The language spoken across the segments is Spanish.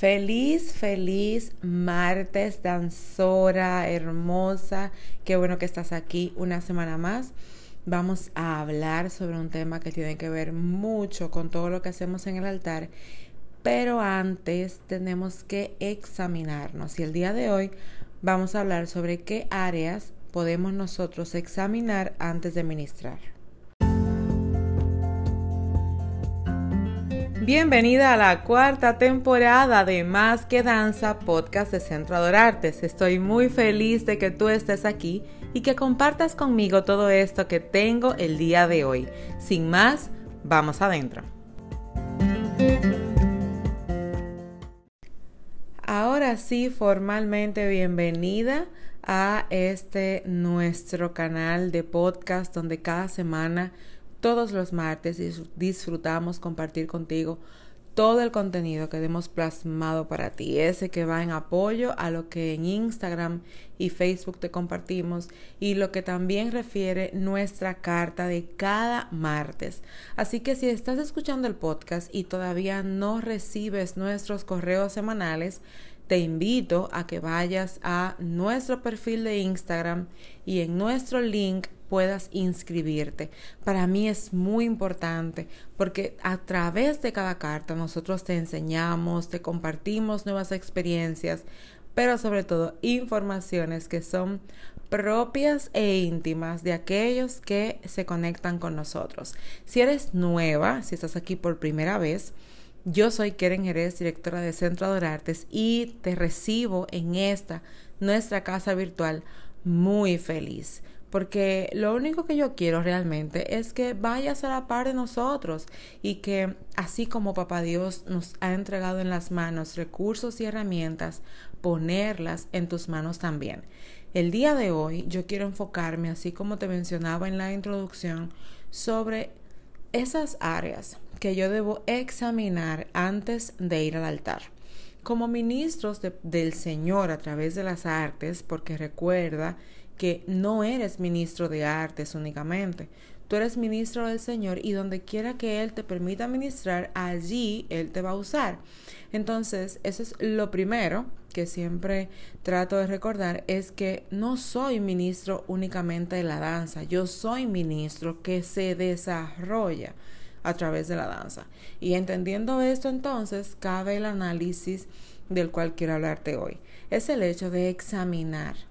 Feliz, feliz martes, danzora, hermosa. Qué bueno que estás aquí una semana más. Vamos a hablar sobre un tema que tiene que ver mucho con todo lo que hacemos en el altar. Pero antes tenemos que examinarnos. Y el día de hoy vamos a hablar sobre qué áreas podemos nosotros examinar antes de ministrar. Bienvenida a la cuarta temporada de Más que Danza, podcast de Centro Adorartes. Estoy muy feliz de que tú estés aquí y que compartas conmigo todo esto que tengo el día de hoy. Sin más, vamos adentro. Ahora sí, formalmente bienvenida a este nuestro canal de podcast donde cada semana todos los martes disfrutamos compartir contigo todo el contenido que hemos plasmado para ti, ese que va en apoyo a lo que en Instagram y Facebook te compartimos y lo que también refiere nuestra carta de cada martes. Así que si estás escuchando el podcast y todavía no recibes nuestros correos semanales, te invito a que vayas a nuestro perfil de Instagram y en nuestro link puedas inscribirte. Para mí es muy importante porque a través de cada carta nosotros te enseñamos, te compartimos nuevas experiencias, pero sobre todo informaciones que son propias e íntimas de aquellos que se conectan con nosotros. Si eres nueva, si estás aquí por primera vez, yo soy Keren Jerez, directora de Centro Adorartes, y te recibo en esta, nuestra casa virtual, muy feliz porque lo único que yo quiero realmente es que vayas a la par de nosotros y que así como Papá Dios nos ha entregado en las manos recursos y herramientas, ponerlas en tus manos también. El día de hoy yo quiero enfocarme, así como te mencionaba en la introducción, sobre esas áreas que yo debo examinar antes de ir al altar. Como ministros del Señor a través de las artes, porque recuerda que no eres ministro de artes únicamente. Tú eres ministro del Señor y donde quiera que Él te permita ministrar, allí Él te va a usar. Entonces, eso es lo primero que siempre trato de recordar, es que no soy ministro únicamente de la danza, yo soy ministro que se desarrolla a través de la danza. Y entendiendo esto entonces, cabe el análisis del cual quiero hablarte hoy. Es el hecho de examinar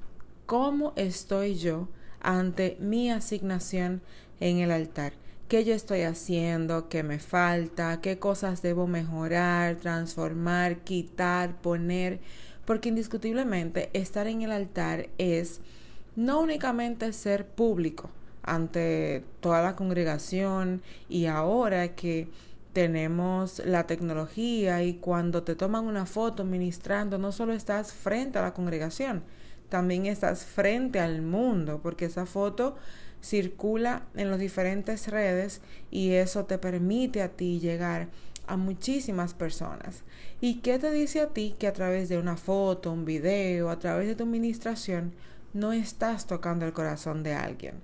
cómo estoy yo ante mi asignación en el altar. ¿Qué yo estoy haciendo? ¿Qué me falta? ¿Qué cosas debo mejorar, transformar, quitar, poner? Porque indiscutiblemente estar en el altar es no únicamente ser público ante toda la congregación y ahora que tenemos la tecnología y cuando te toman una foto ministrando no solo estás frente a la congregación, también estás frente al mundo, porque esa foto circula en las diferentes redes y eso te permite a ti llegar a muchísimas personas. ¿Y qué te dice a ti que a través de una foto, un video, a través de tu administración, no estás tocando el corazón de alguien?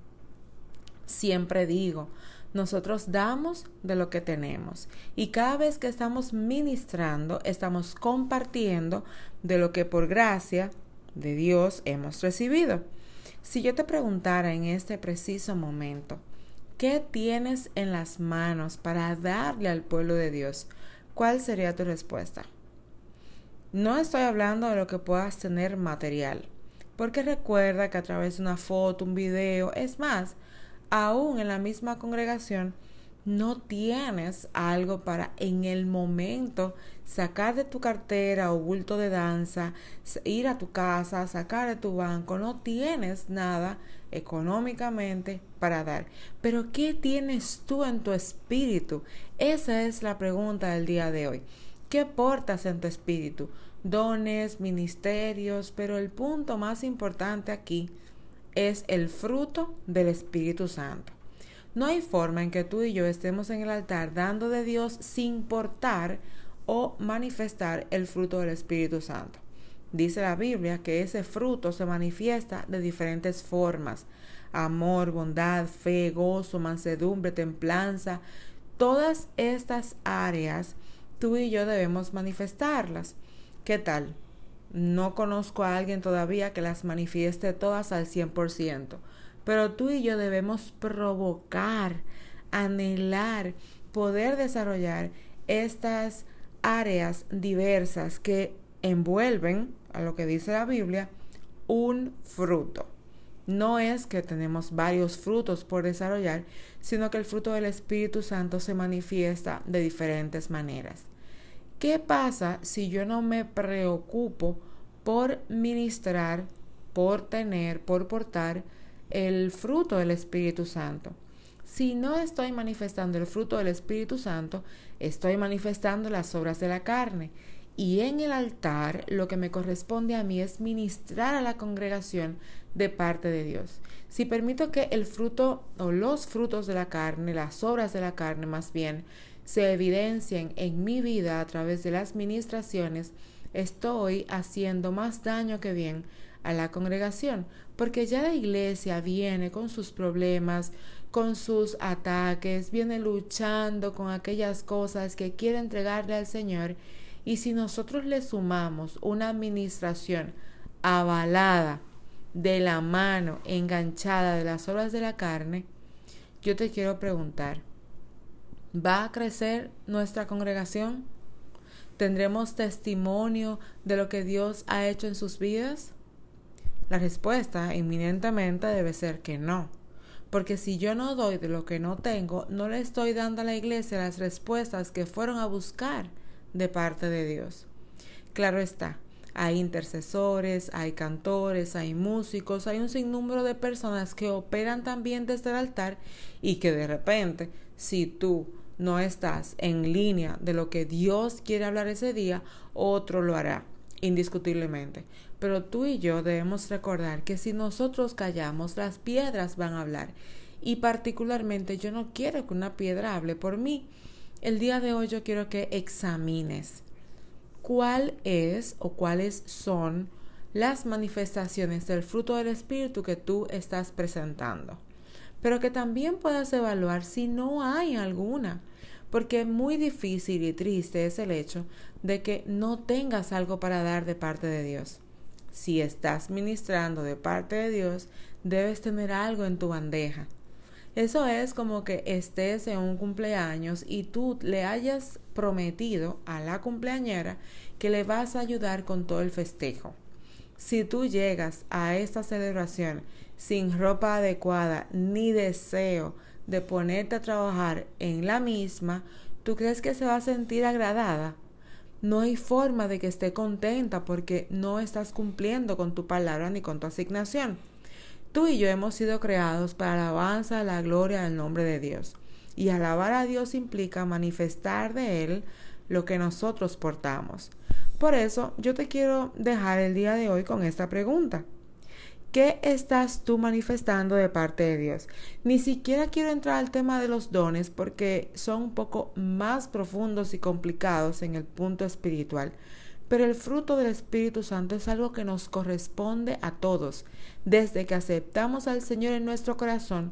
Siempre digo, nosotros damos de lo que tenemos y cada vez que estamos ministrando, estamos compartiendo de lo que por gracia de Dios hemos recibido. Si yo te preguntara en este preciso momento, ¿qué tienes en las manos para darle al pueblo de Dios? ¿Cuál sería tu respuesta? No estoy hablando de lo que puedas tener material, porque recuerda que a través de una foto, un video, es más, aún en la misma congregación, no tienes algo para en el momento sacar de tu cartera o bulto de danza, ir a tu casa, sacar de tu banco, no tienes nada económicamente para dar. Pero ¿qué tienes tú en tu espíritu? Esa es la pregunta del día de hoy. ¿Qué portas en tu espíritu? Dones, ministerios, pero el punto más importante aquí es el fruto del Espíritu Santo. No hay forma en que tú y yo estemos en el altar dando de Dios sin portar o manifestar el fruto del Espíritu Santo. Dice la Biblia que ese fruto se manifiesta de diferentes formas. Amor, bondad, fe, gozo, mansedumbre, templanza. Todas estas áreas tú y yo debemos manifestarlas. ¿Qué tal? No conozco a alguien todavía que las manifieste todas al 100%, pero tú y yo debemos provocar, anhelar, poder desarrollar estas áreas diversas que envuelven, a lo que dice la Biblia, un fruto. No es que tenemos varios frutos por desarrollar, sino que el fruto del Espíritu Santo se manifiesta de diferentes maneras. ¿Qué pasa si yo no me preocupo por ministrar, por tener, por portar el fruto del Espíritu Santo? Si no estoy manifestando el fruto del Espíritu Santo, estoy manifestando las obras de la carne. Y en el altar lo que me corresponde a mí es ministrar a la congregación de parte de Dios. Si permito que el fruto o los frutos de la carne, las obras de la carne más bien, se evidencien en mi vida a través de las ministraciones, estoy haciendo más daño que bien a la congregación, porque ya la iglesia viene con sus problemas, con sus ataques, viene luchando con aquellas cosas que quiere entregarle al Señor, y si nosotros le sumamos una administración avalada de la mano, enganchada de las obras de la carne, yo te quiero preguntar, ¿Va a crecer nuestra congregación? ¿Tendremos testimonio de lo que Dios ha hecho en sus vidas? La respuesta inminentemente debe ser que no. Porque si yo no doy de lo que no tengo, no le estoy dando a la iglesia las respuestas que fueron a buscar de parte de Dios. Claro está, hay intercesores, hay cantores, hay músicos, hay un sinnúmero de personas que operan también desde el altar y que de repente, si tú no estás en línea de lo que Dios quiere hablar ese día, otro lo hará, indiscutiblemente. Pero tú y yo debemos recordar que si nosotros callamos, las piedras van a hablar. Y particularmente yo no quiero que una piedra hable por mí. El día de hoy yo quiero que examines cuál es o cuáles son las manifestaciones del fruto del Espíritu que tú estás presentando pero que también puedas evaluar si no hay alguna, porque muy difícil y triste es el hecho de que no tengas algo para dar de parte de Dios. Si estás ministrando de parte de Dios, debes tener algo en tu bandeja. Eso es como que estés en un cumpleaños y tú le hayas prometido a la cumpleañera que le vas a ayudar con todo el festejo. Si tú llegas a esta celebración sin ropa adecuada ni deseo de ponerte a trabajar en la misma, ¿tú crees que se va a sentir agradada? No hay forma de que esté contenta porque no estás cumpliendo con tu palabra ni con tu asignación. Tú y yo hemos sido creados para la alabanza, la gloria del nombre de Dios. Y alabar a Dios implica manifestar de Él lo que nosotros portamos. Por eso yo te quiero dejar el día de hoy con esta pregunta. ¿Qué estás tú manifestando de parte de Dios? Ni siquiera quiero entrar al tema de los dones porque son un poco más profundos y complicados en el punto espiritual. Pero el fruto del Espíritu Santo es algo que nos corresponde a todos. Desde que aceptamos al Señor en nuestro corazón,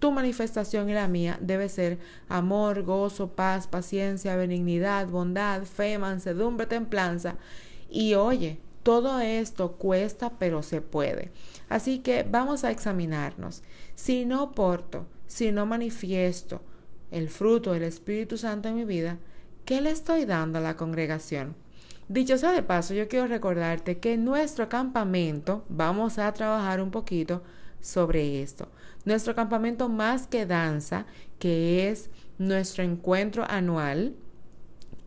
tu manifestación y la mía debe ser amor, gozo, paz, paciencia, benignidad, bondad, fe, mansedumbre, templanza. Y oye, todo esto cuesta, pero se puede. Así que vamos a examinarnos. Si no porto, si no manifiesto el fruto del Espíritu Santo en mi vida, ¿qué le estoy dando a la congregación? Dicho sea de paso, yo quiero recordarte que en nuestro campamento vamos a trabajar un poquito sobre esto. Nuestro campamento más que danza, que es nuestro encuentro anual,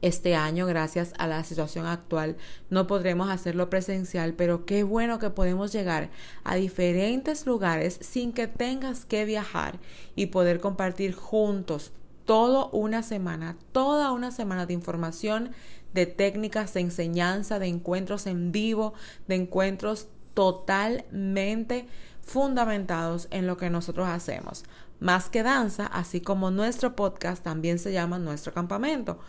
este año, gracias a la situación actual, no podremos hacerlo presencial, pero qué bueno que podemos llegar a diferentes lugares sin que tengas que viajar y poder compartir juntos toda una semana, toda una semana de información, de técnicas, de enseñanza, de encuentros en vivo, de encuentros totalmente fundamentados en lo que nosotros hacemos. Más que danza, así como nuestro podcast también se llama Nuestro Campamento.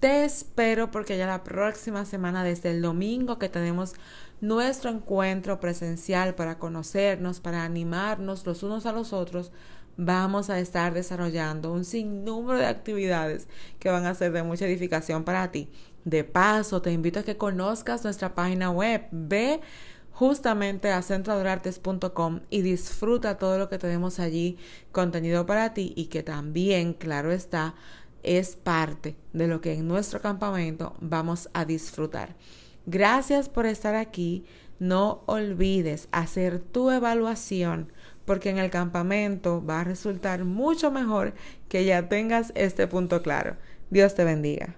Te espero porque ya la próxima semana, desde el domingo que tenemos nuestro encuentro presencial para conocernos, para animarnos los unos a los otros, vamos a estar desarrollando un sinnúmero de actividades que van a ser de mucha edificación para ti. De paso, te invito a que conozcas nuestra página web. Ve justamente a centroadorartes.com y disfruta todo lo que tenemos allí, contenido para ti y que también, claro está, es parte de lo que en nuestro campamento vamos a disfrutar. Gracias por estar aquí. No olvides hacer tu evaluación porque en el campamento va a resultar mucho mejor que ya tengas este punto claro. Dios te bendiga.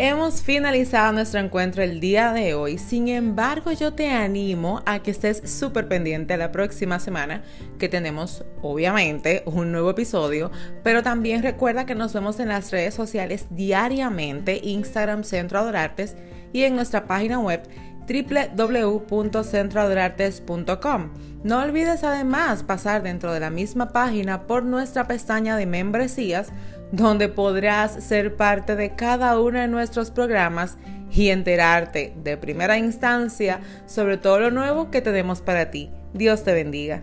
Hemos finalizado nuestro encuentro el día de hoy, sin embargo yo te animo a que estés súper pendiente la próxima semana que tenemos obviamente un nuevo episodio, pero también recuerda que nos vemos en las redes sociales diariamente, Instagram Centro Adorartes y en nuestra página web www.centroadorartes.com. No olvides además pasar dentro de la misma página por nuestra pestaña de membresías donde podrás ser parte de cada uno de nuestros programas y enterarte de primera instancia sobre todo lo nuevo que tenemos para ti. Dios te bendiga.